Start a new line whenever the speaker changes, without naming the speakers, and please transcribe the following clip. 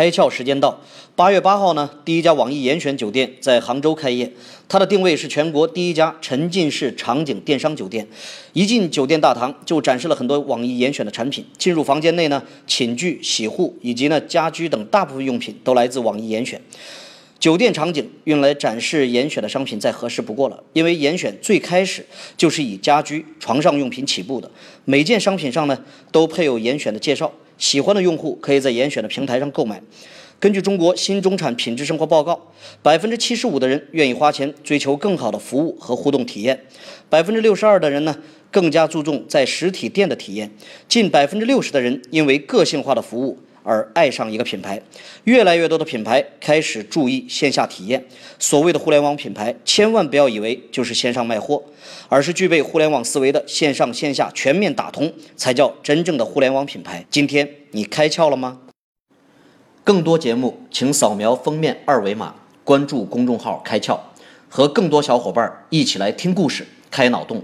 开窍时间到。八月八号呢，第一家网易严选酒店在杭州开业，它的定位是全国第一家沉浸式场景电商酒店。一进酒店大堂就展示了很多网易严选的产品。进入房间内呢，寝具、洗护以及呢家居等大部分用品都来自网易严选。酒店场景用来展示严选的商品再合适不过了，因为严选最开始就是以家居、床上用品起步的，每件商品上呢都配有严选的介绍。喜欢的用户可以在严选的平台上购买。根据中国新中产品质生活报告，百分之七十五的人愿意花钱追求更好的服务和互动体验，百分之六十二的人呢更加注重在实体店的体验，近百分之六十的人因为个性化的服务而爱上一个品牌，越来越多的品牌开始注意线下体验。所谓的互联网品牌，千万不要以为就是线上卖货，而是具备互联网思维的线上线下全面打通，才叫真正的互联网品牌。今天你开窍了吗？更多节目，请扫描封面二维码，关注公众号“开窍”，和更多小伙伴一起来听故事、开脑洞。